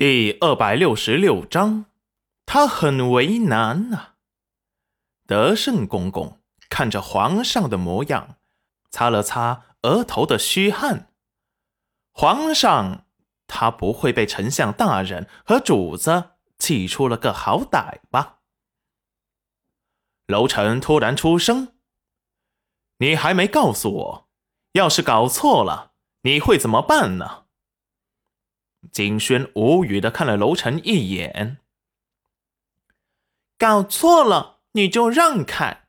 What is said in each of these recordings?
第二百六十六章，他很为难呐。德胜公公看着皇上的模样，擦了擦额头的虚汗。皇上，他不会被丞相大人和主子气出了个好歹吧？楼臣突然出声：“你还没告诉我，要是搞错了，你会怎么办呢？”景轩无语的看了楼臣一眼，搞错了你就让开，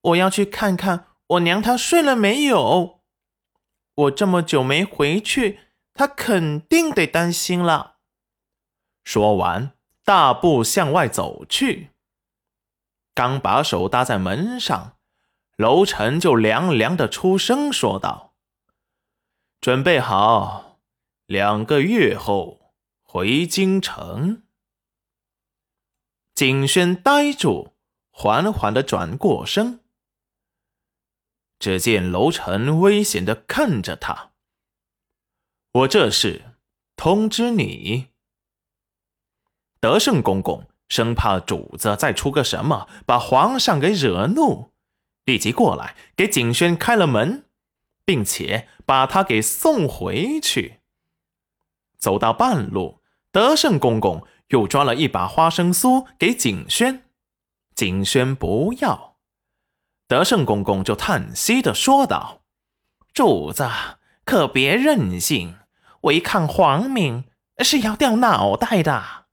我要去看看我娘她睡了没有。我这么久没回去，她肯定得担心了。说完，大步向外走去，刚把手搭在门上，楼臣就凉凉的出声说道：“准备好。”两个月后回京城，景轩呆住，缓缓的转过身。只见楼臣危险的看着他：“我这是通知你。”德胜公公生怕主子再出个什么，把皇上给惹怒，立即过来给景轩开了门，并且把他给送回去。走到半路，德胜公公又抓了一把花生酥给景轩，景轩不要，德胜公公就叹息的说道：“主子可别任性，违抗皇命是要掉脑袋的。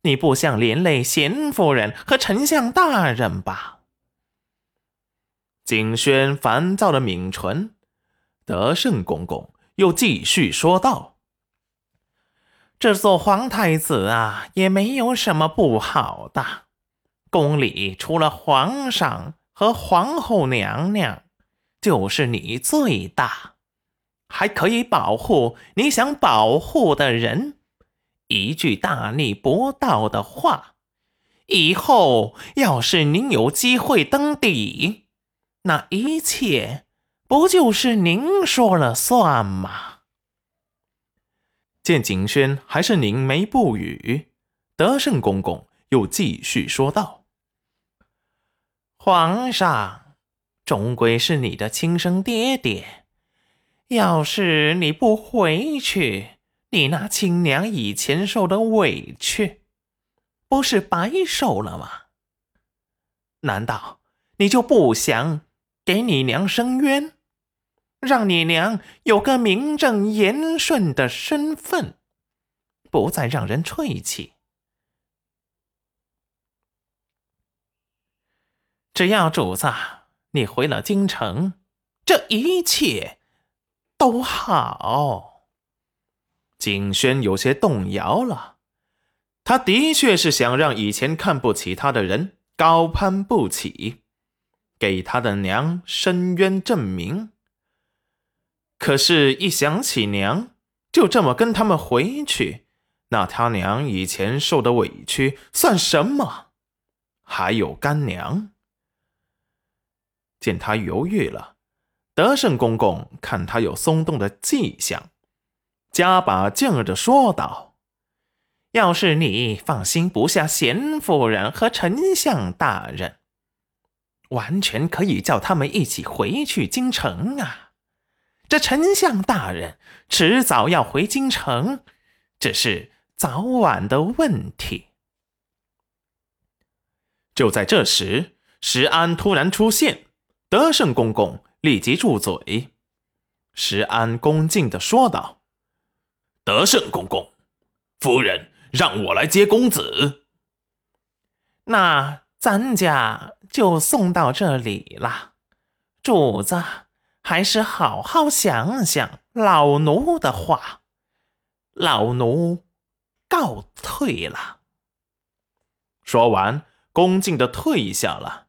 你不想连累贤夫人和丞相大人吧？”景轩烦躁的抿唇，德胜公公又继续说道。这做皇太子啊，也没有什么不好的。宫里除了皇上和皇后娘娘，就是你最大，还可以保护你想保护的人。一句大逆不道的话，以后要是您有机会登底，那一切不就是您说了算吗？见景轩还是凝眉不语，德胜公公又继续说道：“皇上终归是你的亲生爹爹，要是你不回去，你那亲娘以前受的委屈，不是白受了吗？难道你就不想给你娘伸冤？”让你娘有个名正言顺的身份，不再让人唾弃。只要主子你回了京城，这一切都好。景轩有些动摇了，他的确是想让以前看不起他的人高攀不起，给他的娘伸冤正名。可是，一想起娘就这么跟他们回去，那他娘以前受的委屈算什么？还有干娘。见他犹豫了，德胜公公看他有松动的迹象，加把劲儿的说道：“要是你放心不下贤夫人和丞相大人，完全可以叫他们一起回去京城啊。”这丞相大人迟早要回京城，只是早晚的问题。就在这时，石安突然出现，德胜公公立即住嘴。石安恭敬的说道：“德胜公公，夫人让我来接公子。”那咱家就送到这里了，主子。还是好好想想老奴的话，老奴告退了。说完，恭敬的退下了。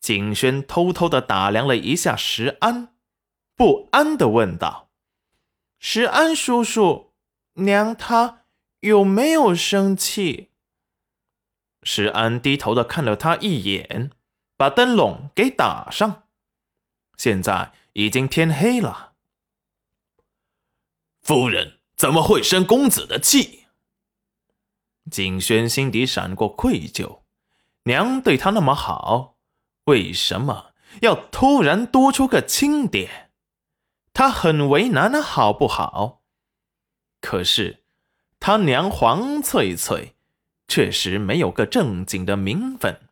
景轩偷偷的打量了一下石安，不安的问道：“石安叔叔，娘她有没有生气？”石安低头的看了他一眼，把灯笼给打上。现在。已经天黑了，夫人怎么会生公子的气？景轩心底闪过愧疚，娘对他那么好，为什么要突然多出个亲爹？他很为难，好不好？可是他娘黄翠翠确实没有个正经的名分。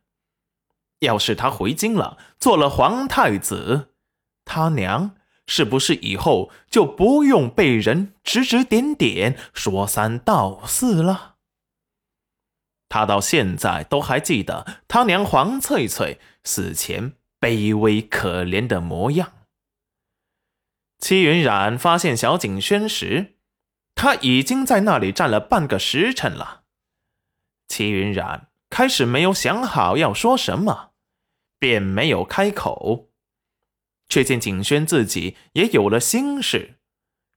要是他回京了，做了皇太子，他娘是不是以后就不用被人指指点点、说三道四了？他到现在都还记得他娘黄翠翠死前卑微可怜的模样。戚云染发现小景轩时，他已经在那里站了半个时辰了。齐云染开始没有想好要说什么。便没有开口，却见景轩自己也有了心事，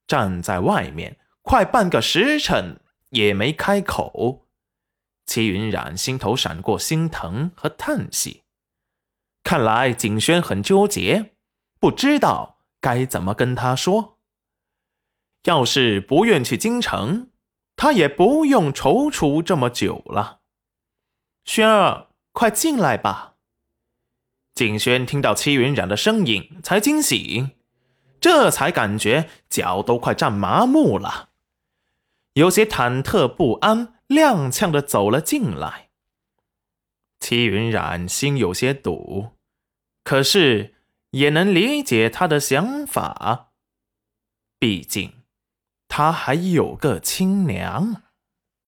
站在外面快半个时辰也没开口。齐云染心头闪过心疼和叹息，看来景轩很纠结，不知道该怎么跟他说。要是不愿去京城，他也不用踌躇这么久了。轩儿，快进来吧。景轩听到戚云染的声音，才惊醒，这才感觉脚都快站麻木了，有些忐忑不安，踉跄的走了进来。戚云染心有些堵，可是也能理解他的想法，毕竟他还有个亲娘。